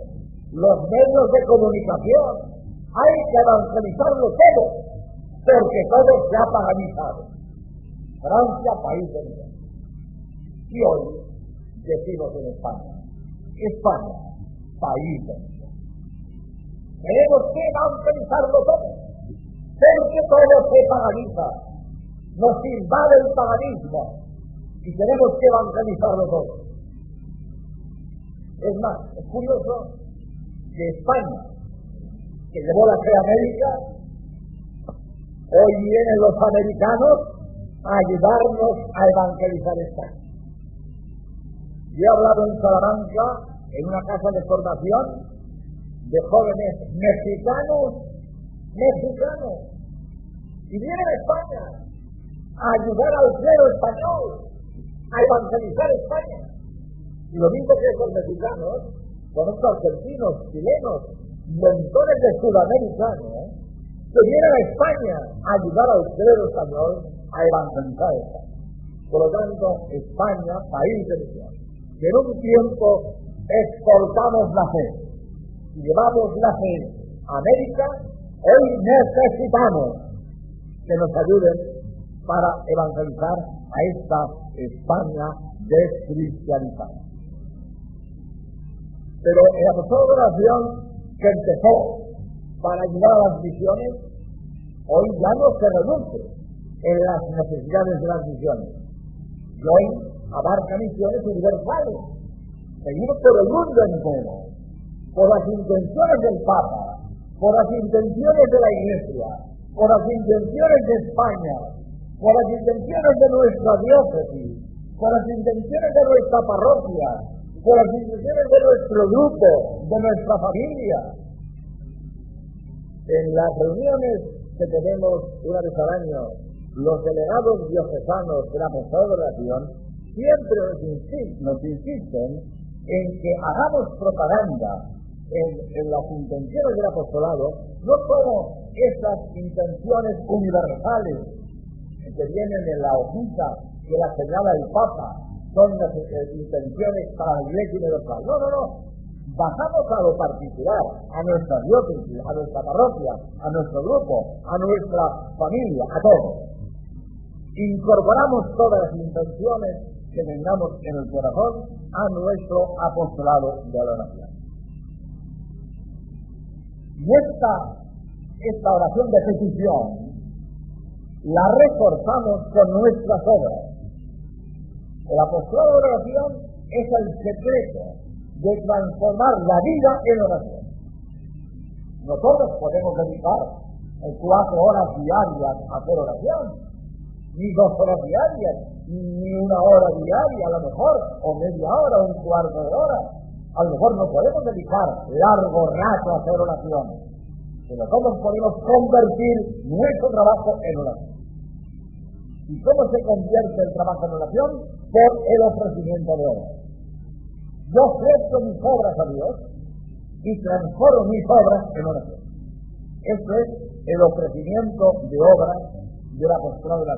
los medios de comunicación. Hay que evangelizarlo todo, porque todo se ha paganizado. Francia, país de vida. Y hoy decimos en España, España, país de. Tenemos que evangelizarlo todo, porque todo se paganiza. Nos invade el paganismo y tenemos que evangelizarlo todo. Es más, es curioso que España, que llevó la fe a América, hoy vienen los americanos a ayudarnos a evangelizar España. Yo he hablado en Salamanca, en una casa de formación, de jóvenes mexicanos, mexicanos, y vienen a España a ayudar al clero español, a evangelizar España. Y lo mismo que los mexicanos, conozco argentinos, chilenos, montones de sudamericanos que vienen a España a ayudar al clero español a evangelizar España. Por lo tanto, España, país de misión, que en un tiempo exportamos la fe llevamos la fe a América, hoy necesitamos que nos ayuden para evangelizar a esta España descristianizada. Pero apostolado de oración que empezó para ayudar a las misiones, hoy ya no se reduce en las necesidades de las misiones. Y hoy abarca misiones universales, seguido por el mundo entero, por las intenciones del Papa, por las intenciones de la Iglesia, por las intenciones de España, por las intenciones de nuestra diócesis, por las intenciones de nuestra parroquia, por las instituciones de nuestro grupo, de nuestra familia. En las reuniones que tenemos una vez al año, los delegados diocesanos de la Apostolado de Oración siempre nos, insisten, en que hagamos propaganda en, las intenciones del apostolado, no solo esas intenciones universales que vienen en la hojita que la señala el Papa, son las intenciones para la iglesia universal. No, no, no. Bajamos a lo particular, a nuestra diócesis, a nuestra parroquia, a nuestro grupo, a nuestra familia, a todos. Incorporamos todas las intenciones que tengamos en el corazón a nuestro apostolado de oración. Y esta, oración de petición la reforzamos con nuestras obras el apostolado de oración es el secreto de transformar la vida en oración. Nosotros podemos dedicar cuatro horas diarias a hacer oración, ni dos horas diarias, ni una hora diaria a lo mejor, o media hora, un cuarto de hora. A lo mejor no podemos dedicar largo rato a hacer oración. que nosotros podemos convertir nuestro trabajo en oración. ¿Y cómo se convierte el trabajo en oración? Por el ofrecimiento de obras. Yo ofrezco mis obras a Dios y transformo mis obras en oración. Esto es el ofrecimiento de obras de la postura de la.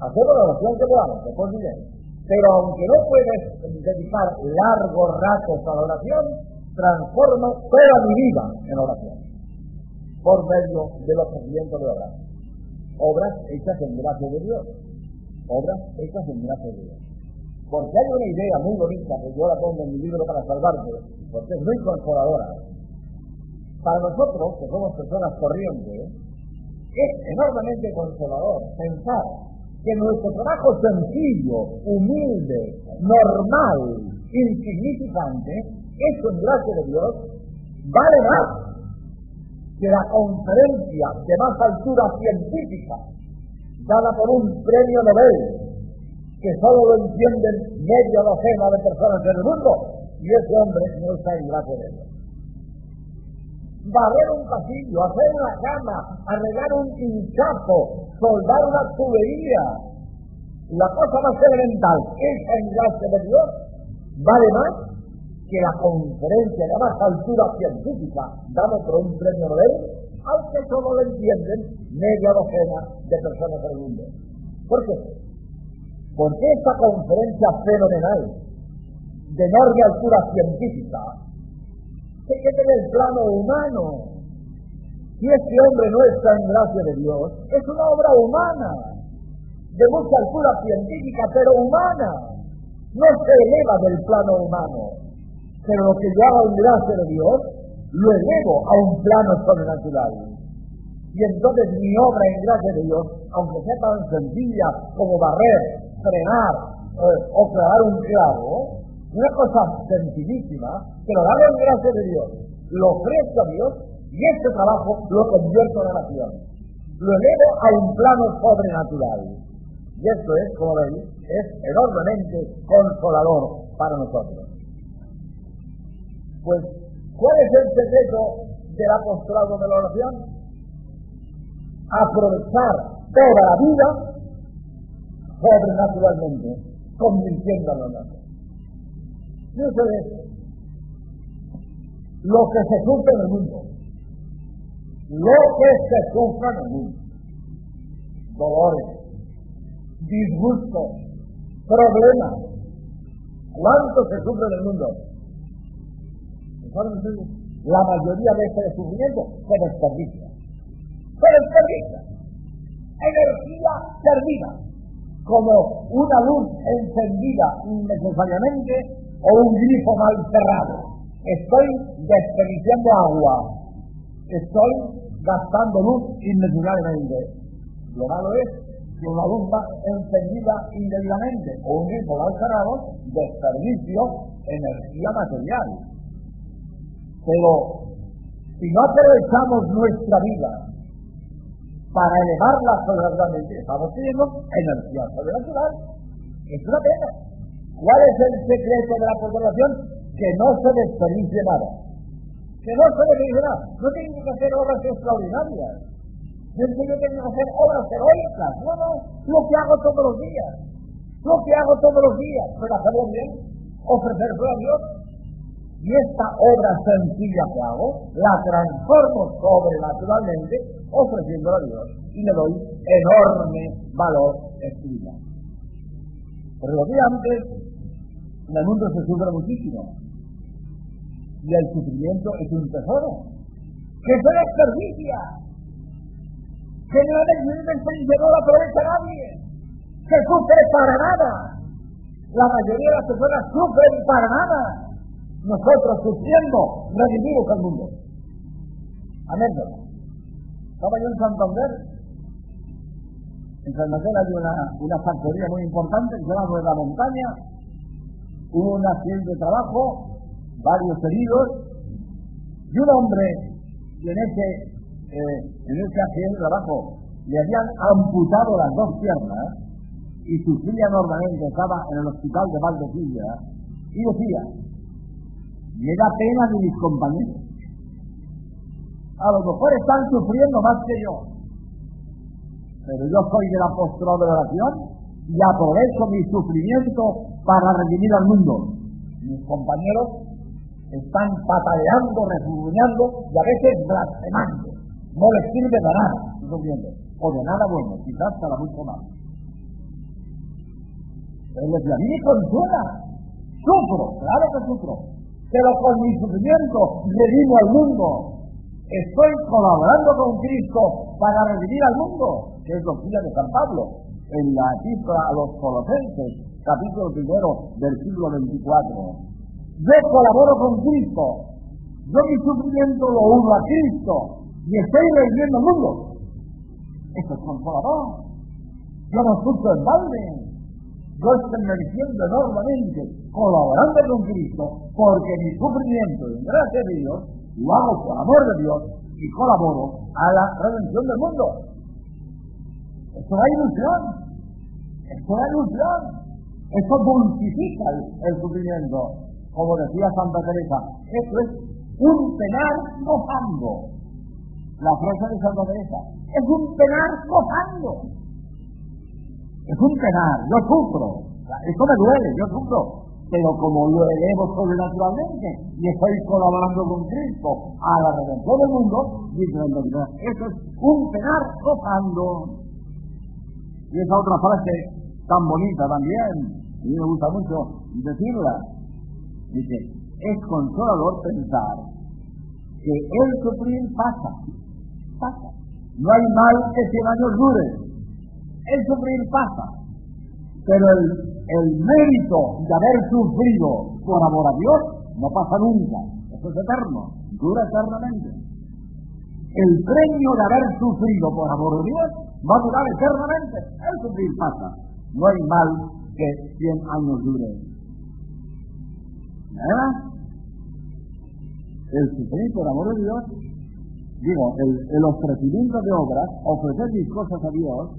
Hacemos la oración que podamos, después bien. Pero aunque no puedes dedicar largos ratos a la oración, transformo toda mi vida en oración por medio del ofrecimiento de obras. Obras hechas en gracia de Dios. Obras hechas en gracia de Dios. Porque hay una idea muy bonita que yo la pongo en mi libro para salvarte, porque es muy consoladora. Para nosotros, que somos personas corrientes, es enormemente consolador pensar que nuestro trabajo sencillo, humilde, normal, insignificante, hecho en gracia de Dios, vale más que la conferencia de más altura científica dada por un premio Nobel que solo lo entienden media docena de personas en el mundo y ese hombre no está en gracia de Dios. Barrer un pasillo, hacer una cama, arreglar un hinchazo, soldar una tubería, la cosa más elemental, esa en gracia de Dios, vale más que la conferencia de más altura científica dado por un premio Nobel, aunque solo lo entienden media docena de personas del mundo. ¿Por qué? Porque esta conferencia fenomenal de enorme altura científica se queda en el plano humano. Si este hombre no está en gracia de Dios, es una obra humana, de mucha altura científica, pero humana. No se eleva del plano humano pero lo que hago en gracia de Dios, lo elevo a un plano sobrenatural. Y entonces mi obra en gracia de Dios, aunque sea tan sencilla como barrer, frenar eh, o clavar un clavo, una cosa sencillísima, que lo hago en gracia de Dios, lo ofrezco a Dios y este trabajo lo convierto en oración. Lo elevo a un plano sobrenatural. Y esto es, como veis, es enormemente consolador para nosotros. Pues, ¿cuál es el secreto del apostolado de la oración? Aprovechar toda la vida sobrenaturalmente, convirtiendo a ¿Qué es Lo que se sufre en el mundo. Lo que se sufre en el mundo. Dolores, disgustos, problemas. ¿Cuánto se sufre en el mundo? la mayoría de ese sufrimiento se desperdicia. Se desperdicia. Energía perdida. Como una luz encendida innecesariamente o un grifo mal cerrado. Estoy desperdiciando agua. Estoy gastando luz innecesariamente. Lo malo es que una luz encendida indebidamente o un grifo mal cerrado desperdicio energía material pero si no aprovechamos nuestra vida para elevarla sobrenaturalmente, estamos teniendo energía sobrenatural. Es una pena. ¿Cuál es el secreto de la conservación? Que no se desperdicie nada. Que no se desperdicie nada. No tienen que hacer obras extraordinarias. No es que yo tengo que hacer obras heroicas. No, no. Lo que hago todos los días. Lo que hago todos los días. Pero hacerlo bien. Ofrecerlo a Dios y esta obra sencilla que hago, la transformo sobrenaturalmente ofreciéndola a Dios y le doy enorme valor espiritual. Pero lo que antes, en el mundo se sufre muchísimo. Y el sufrimiento es un tesoro que se desperdicia. Generalmente el no lo aprovecha nadie. Se sufre para nada. La mayoría de las personas sufren para nada nosotros sufriendo redimimos al mundo. Amén. Estaba yo en Santander. En Santander hay una, una factoría muy importante que se llama Nueva Montaña. Un accidente de trabajo, varios heridos, y un hombre en ese, eh, en ese accidente de trabajo le habían amputado las dos piernas y sufría enormemente, estaba en el hospital de Valdecilla y decía, me da pena de mis compañeros. A lo mejor están sufriendo más que yo. Pero yo soy del apóstol de oración y aprovecho mi sufrimiento para redimir al mundo. Mis compañeros están pataleando, refunfuñando y a veces blasfemando. No les sirve de nada, o de nada bueno, quizás para mucho más. Pero les a mí me consuela, sufro, claro que sufro, pero con mi sufrimiento redimo al mundo. Estoy colaborando con Cristo para redimir al mundo, que es doctrina de San Pablo, en la epístola a los Colosenses, capítulo primero, versículo 24. Yo colaboro con Cristo, yo mi sufrimiento lo uno a Cristo, y estoy redimiendo al mundo. Eso es consolador. Yo no sufro en balde. Yo estoy mereciendo enormemente, colaborando con Cristo, porque mi sufrimiento, en gracia de Dios, lo hago por amor de Dios y colaboro a la redención del mundo. Esto da ilusión. Esto da ilusión. Esto dulcifica el, sufrimiento. Como decía Santa Teresa, esto es un penar gozando. La frase de Santa Teresa, es un penar gozando. Es un penar, yo sufro. Esto me duele, yo sufro pero como lo elevo sobrenaturalmente y estoy colaborando con Cristo a la redención del mundo, dice la eso es un penar gozando. Y esa otra frase tan bonita también, a mí me gusta mucho decirla, dice, es consolador pensar que el sufrir pasa, pasa. No hay mal que cien años dure, el sufrir pasa, pero el el mérito de haber sufrido por amor a Dios no pasa nunca. Eso es eterno, dura eternamente. El premio de haber sufrido por amor a Dios va a durar eternamente. El sufrir pasa. No hay mal que 100 años dure. ¿Verdad? El sufrir por amor a Dios, digo, el, ofrecimiento de obras, ofrecer mis cosas a Dios,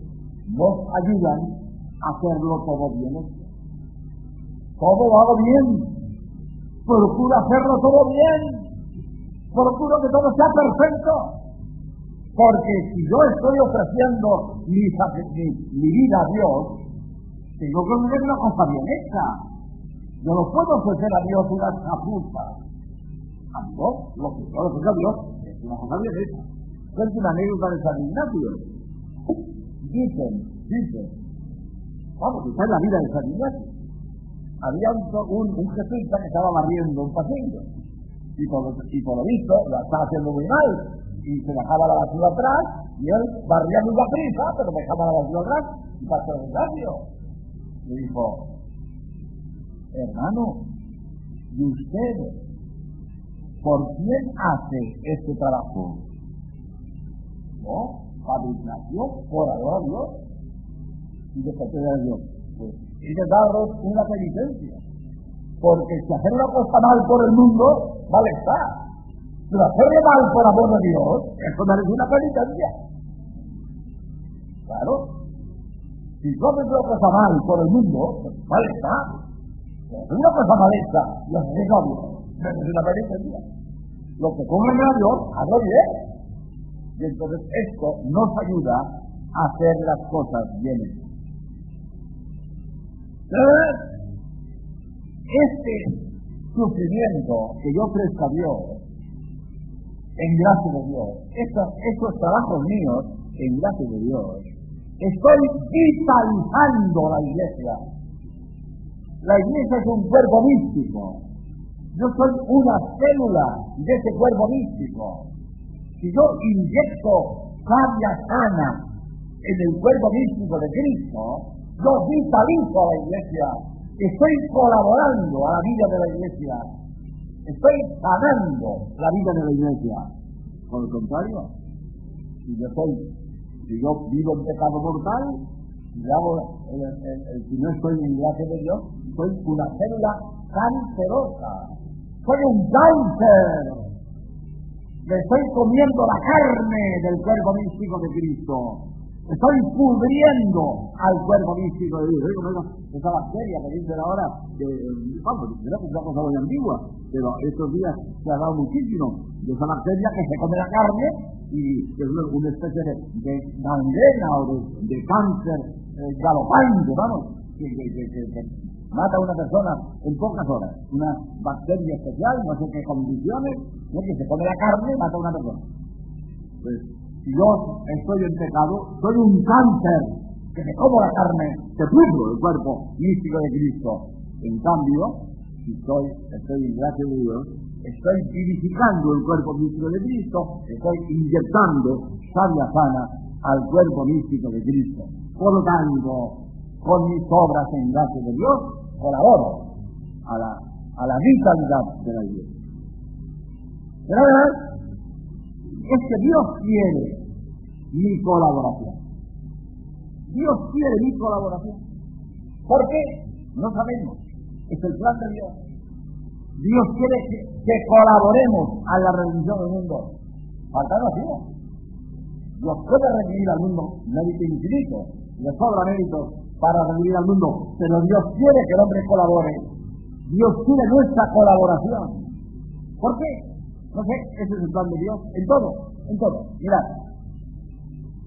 nos ayudan a hacerlo todo bien todo lo hago bien. Procuro hacerlo todo bien. Procuro que todo sea perfecto. Porque si yo estoy ofreciendo mi, mi, vida a Dios, tener una cosa bien hecha. Yo no puedo ofrecer a Dios una chapuza. A Dios, lo que yo ofrezco a Dios es una cosa bien hecha. Una anécdota de San Ignacio. Dicen, dicen, vamos, esta es la vida de San Ignacio había un, un, jesuita que estaba barriendo un pasillo. Y por, y por lo visto lo estaba haciendo muy mal. Y se dejaba la basura atrás, y él barría muy prisa, pero dejaba la basura atrás y pasó el cambio. Dijo, hermano, ¿y usted por quién hace este trabajo? No, fabricación por amor a Dios. Y de parte de Dios. Pues y de daros una penitencia. Porque si hacer una cosa mal por el mundo, mal está. Pero hacerlo mal por amor de Dios, eso merece una penitencia. Claro. Si yo haces una cosa mal por el mundo, mal está. Una cosa mal hecha y haces a Dios, merece una. Lo que comen a Dios, hazlo bien. Y entonces esto nos ayuda a hacer las cosas bien. Este sufrimiento que yo ofrezco a Dios, en gracia de Dios, estos, estos trabajos míos, en gracia de Dios, estoy vitalizando la iglesia. La iglesia es un cuerpo místico. Yo soy una célula de ese cuerpo místico. Si yo inyecto sabia sana en el cuerpo místico de Cristo, yo vitalizo a la iglesia, estoy colaborando a la vida de la iglesia, estoy sanando la vida de la iglesia. Por el contrario, si yo soy, si yo vivo en pecado mortal, si, hago, si no estoy en gracia de Dios, soy una célula cancerosa, soy un cáncer. Me estoy comiendo la carne del cuerpo místico de Cristo Estoy pudriendo al cuerpo místico de Dios. esa bacteria que dicen ahora, que, vamos, que es una cosa muy antigua, pero estos días se ha dado muchísimo de esa bacteria que se come la carne y es una especie de, de gangrena o de, cáncer eh, galopante, vamos, que, mata a una persona en pocas horas. Una bacteria especial, no sé qué condiciones, que se come la carne y mata a una persona. Pues yo estoy en pecado, soy un cáncer que se como la carne, se pudro el cuerpo místico de Cristo. En cambio, si estoy, estoy en gracia de Dios, estoy vivificando el cuerpo místico de Cristo, estoy inyectando sabia sana al cuerpo místico de Cristo. Por lo tanto, con mis obras en gracia de Dios, colaboro a la, a la vitalidad de la iglesia. Es que Dios quiere mi colaboración. Dios quiere mi colaboración. ¿Por qué? No sabemos. Es el plan de Dios. Dios quiere que, colaboremos a la redención del mundo. Faltando así. Dios puede redimir al mundo mérito infinito. Le sobra mérito para redimir al mundo. Pero Dios quiere que el hombre colabore. Dios quiere nuestra colaboración. ¿Por qué? No sé, ese es el plan de Dios en todo, en todo. Mirad,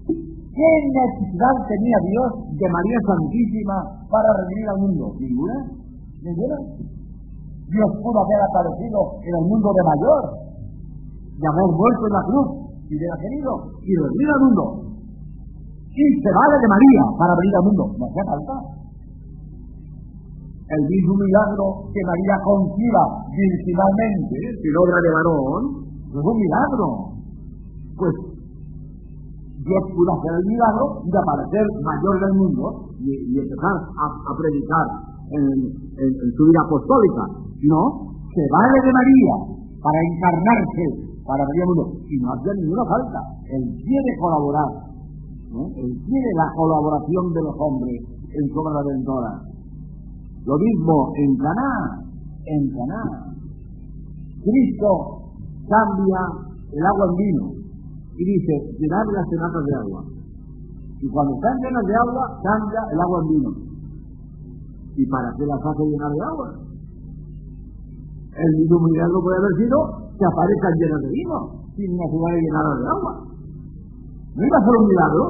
¿qué necesidad tenía Dios de María Santísima para redimir al mundo? Ninguna, ninguna. Dios pudo haber aparecido en el mundo de mayor y haber vuelto en la cruz si hubiera querido y redimir al mundo. Y se vale de María para venir al mundo. No hace falta el mismo milagro que María conciba virginalmente, sin obra de varón, es un milagro. Pues Dios pudo hacer el milagro de aparecer mayor del mundo y, empezar a, predicar en, su vida apostólica. No, se vale de María para encarnarse, para venir al mundo. Y no hace ninguna falta. Él quiere colaborar. Él quiere la colaboración de los hombres en su obra redentora. Lo mismo en Caná, en Caná. Cristo cambia el agua en vino y dice, llenar las tenatas de agua. Y cuando están llenas de agua, cambia el agua en vino. ¿Y para qué las hace llenar de agua? El mismo milagro puede haber sido que aparezcan llenas de vino, sin necesidad de llenarlas de agua. No iba a ser un milagro.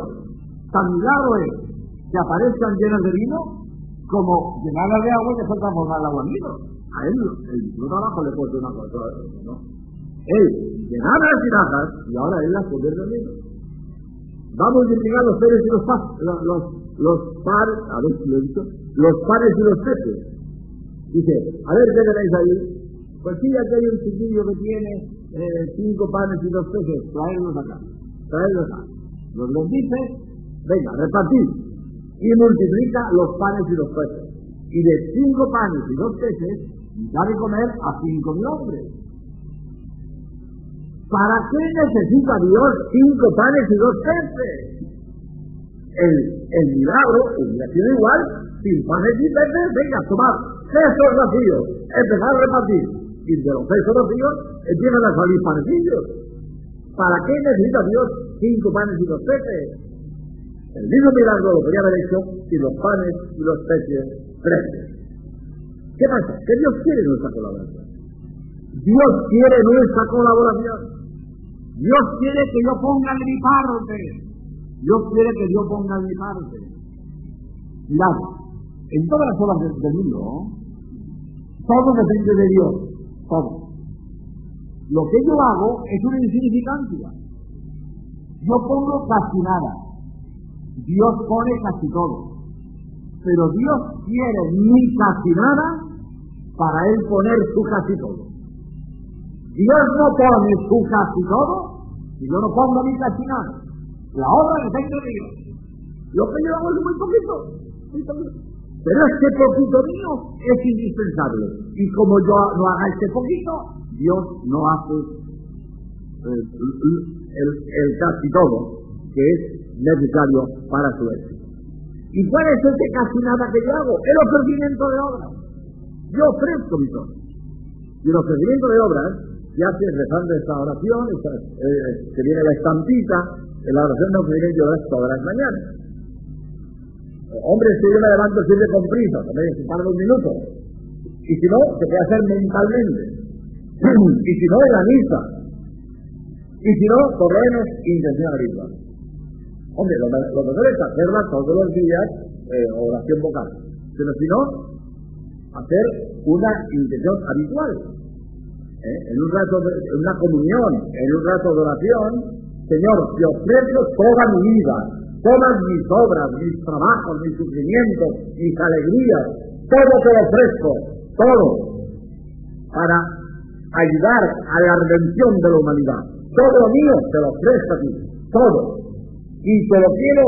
Tan milagro es que aparezcan llenas de vino como llenarla de agua y después transformar el agua en. A él, el mismo trabajo le puede una cosa, ¿no? Él llenaba las tinajas y ahora él las convierte en vino. Vamos a multiplicar los peces y los, los, los, los pares, a ver si los pares y los peces. Dice, a ver qué tenéis ahí. Pues sí, aquí hay un chiquillo que tiene eh, cinco panes y dos peces, traedlos acá, traedlos acá. Los los dice, venga, repartid y multiplica los panes y los peces. Y de cinco panes y dos peces da de comer a cinco mil hombres. ¿Para qué necesita Dios cinco panes y dos peces? El, el milagro hubiera sido igual sin panes y peces, venga, tomar pesos vacíos, empezar a repartir. Y de los pesos vacíos empiezan a salir panecillos. ¿Para qué necesita Dios cinco panes y dos peces? El mismo milagro lo podría haber hecho si los panes y los peces crecen. ¿Qué pasa? Que Dios quiere nuestra colaboración. Dios quiere nuestra colaboración. Dios quiere que yo ponga de mi parte. Dios quiere que yo ponga de mi parte. Mirad, en todas las obras del, mundo, todo depende de Dios. Todo. Lo que yo hago es una insignificancia. Yo pongo casi nada. Dios pone casi todo. Pero Dios quiere ni casi nada para Él poner su casi todo. Dios no pone su casi todo y yo no pongo ni casi nada. La obra depende de Dios. Lo que yo hago es muy poquito, Pero este poquito mío es indispensable. Y como yo no haga este poquito, Dios no hace eh, el, el casi todo, que es necesario para su éxito. ¿Y cuál es ese casi nada que yo hago? El ofrecimiento de obras. Yo ofrezco mi todo. Y el ofrecimiento de obras, ya se rezando esta oración, esta, eh, que viene la estampita, En la oración no puede llorar todas las mañanas. Hombre, si yo me levanto sirve con prisa, también se tarda un minuto. Y si no, se puede hacer mentalmente. y si no, en la misa. Y si no, por lo menos intención. Hombre, lo, mejor es hacerla todos los días, eh, oración vocal. Pero si no, hacer una intención habitual. ¿Eh? En un rato, de, en una comunión, en un rato de oración, Señor, te ofrezco toda mi vida, todas mis obras, mis trabajos, mis sufrimientos, mis alegrías, todo te lo ofrezco, todo, para ayudar a la redención de la humanidad. Todo lo mío te lo ofrezco a ti, todo. Y te lo quiero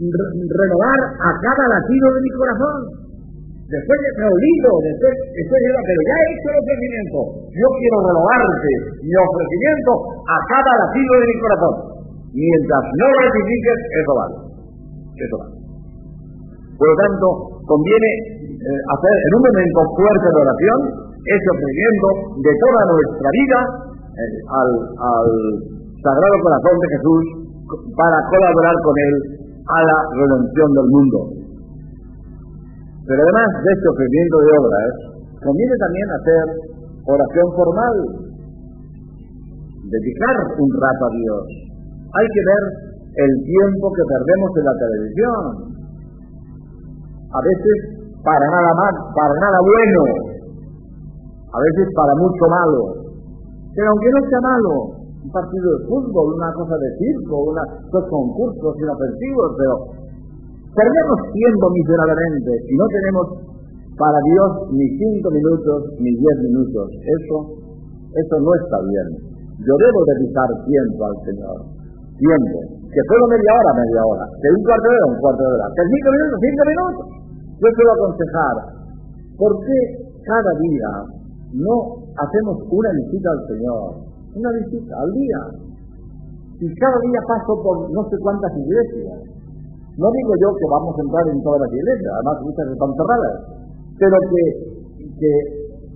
renovar a cada latido de mi corazón. Después me olvido, después, después de pero ya he hecho el ofrecimiento. Yo quiero renovarte mi ofrecimiento a cada latido de mi corazón. Mientras no lo ratifiques, eso vale. Eso vale. Por lo tanto, conviene eh, hacer en un momento fuerte de oración ese ofrecimiento de toda nuestra vida eh, al, al Sagrado Corazón de Jesús para colaborar con Él a la redención del mundo. Pero además de este ofrecimiento de obras, conviene también hacer oración formal, dedicar un rato a Dios. Hay que ver el tiempo que perdemos en la televisión. A veces para nada más, para nada bueno, a veces para mucho malo. Pero aunque no sea malo, un partido de fútbol, una cosa de circo, una, dos concursos inofensivos, pero Perdemos tiempo miserablemente y no tenemos para Dios ni cinco minutos ni diez minutos. Eso, eso no está bien. Yo debo dedicar tiempo al Señor. Tiempo. Que puedo media hora, media hora. Que un cuarto de hora, un cuarto de hora. Que cinco minutos, cinco minutos. Yo quiero aconsejar, ¿por qué cada día no hacemos una visita al Señor? Una visita al día. Y cada día paso por no sé cuántas iglesias no digo yo que vamos a entrar en todas las iglesias, además muchas están cerradas, pero que, que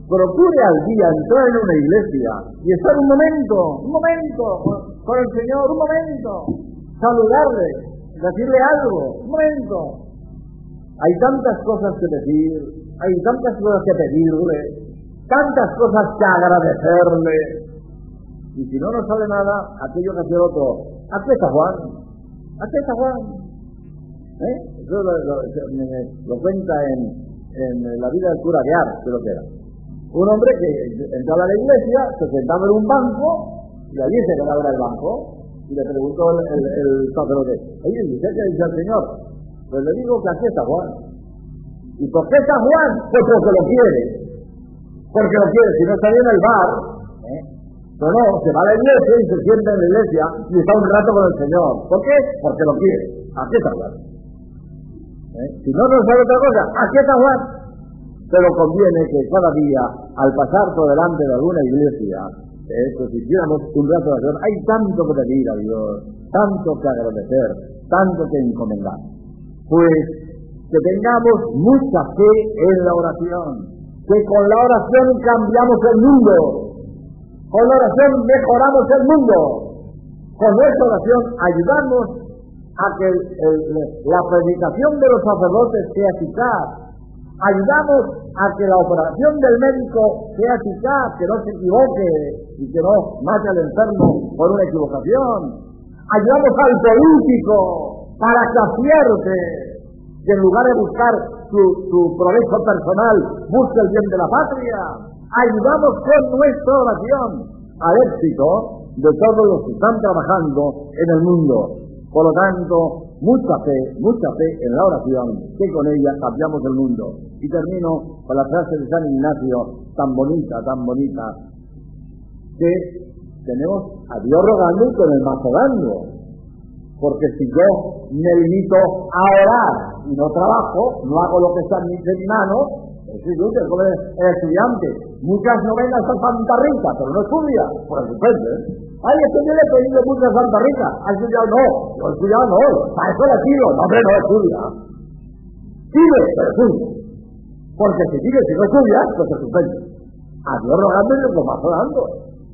procure al día entrar en una iglesia y estar un momento, un momento con el Señor, un momento, saludarle, decirle algo, un momento. Hay tantas cosas que decir, hay tantas cosas que pedirle, tantas cosas que agradecerle. Y si no nos sale nada, aquello que hace otro, aquí está Juan, aquí está Juan, ¿Eh? Eso lo, cuenta en, en, la vida del cura de Ar, creo que era. Un hombre que entraba a la iglesia, se sentaba en un banco, y allí se quedaba en el banco, y le preguntó el, el, sacerdote, oye, ¿y usted dice al Señor? Pues le digo que aquí está Juan. ¿Y por qué está Juan? Pues porque lo quiere. Porque lo quiere. Si no está bien el bar. No, no, se va a la iglesia y se sienta en la iglesia y está un rato con el Señor. ¿Por qué? Porque lo quiere. Aquí está Juan. ¿Eh? Si no nos sabe otra cosa, aquí está Juan. Pero conviene que cada día, al pasar por delante de alguna iglesia, eh, pues hiciéramos un rato de oración. Hay tanto que pedir a Dios, tanto que agradecer, tanto que encomendar. Pues que tengamos mucha fe en la oración, que con la oración cambiamos el mundo, con la oración mejoramos el mundo, con nuestra oración ayudamos a que la predicación de los sacerdotes sea eficaz. Ayudamos a que la operación del médico sea eficaz, que no se equivoque y que no mate al enfermo por una equivocación. Ayudamos al político para que acierte, que en lugar de buscar su, su progreso personal, busque el bien de la patria. Ayudamos con nuestra oración al éxito de todos los que están trabajando en el mundo. Por lo tanto, mucha fe, mucha fe en la oración, que con ella cambiamos el mundo. Y termino con la frase de San Ignacio, tan bonita, tan bonita, que tenemos a Dios rogando y con el mazo dando. Porque si yo me limito a orar y no trabajo, no hago lo que está en mi mano, es inútil, como el estudiante. Muchas novenas a Santa Rita, pero no estudia, por ejemplo. Ay, esto yo le he pedido mucho a Santa Rita. ¿Ha estudiado? No. ¿No estudiado? No. Para eso le pido. No, hombre, no estudia. Sigue, pero estudia. Porque si sigue, si no estudia, pues se suspende. A Dios rogando y lo vas orando.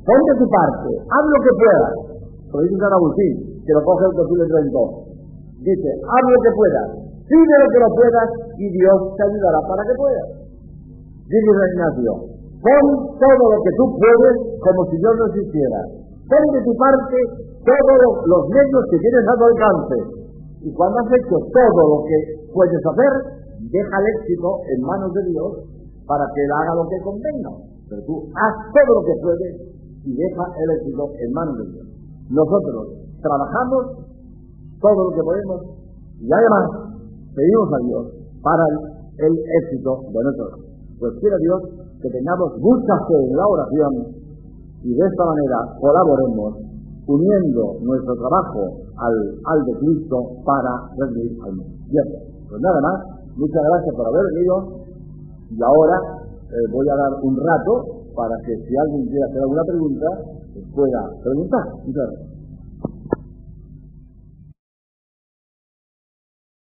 Ponte tu parte. Haz lo que puedas. Lo dice San Agustín. que lo coge el posible 32. Dice, haz lo que puedas, pide lo que lo puedas y Dios te ayudará para que puedas. Dice Ignacio, pon todo lo que tú puedes como si Dios no existiera. Pon de tu parte todos los medios que tienes a tu alcance. Y cuando has hecho todo lo que puedes hacer, deja el éxito en manos de Dios para que Él haga lo que convenga. Pero tú haz todo lo que puedes y deja el éxito en manos de Dios. Nosotros trabajamos todo lo que podemos y además pedimos a Dios para el, éxito de nuestro Pues quiero Dios que tengamos mucha fe en la oración y de esta manera colaboremos uniendo nuestro trabajo al, al de Cristo para servir al mundo. Bien, pues nada más, muchas gracias por haber venido y ahora eh, voy a dar un rato para que si alguien quiere hacer alguna pregunta, pueda preguntar. Muchas gracias.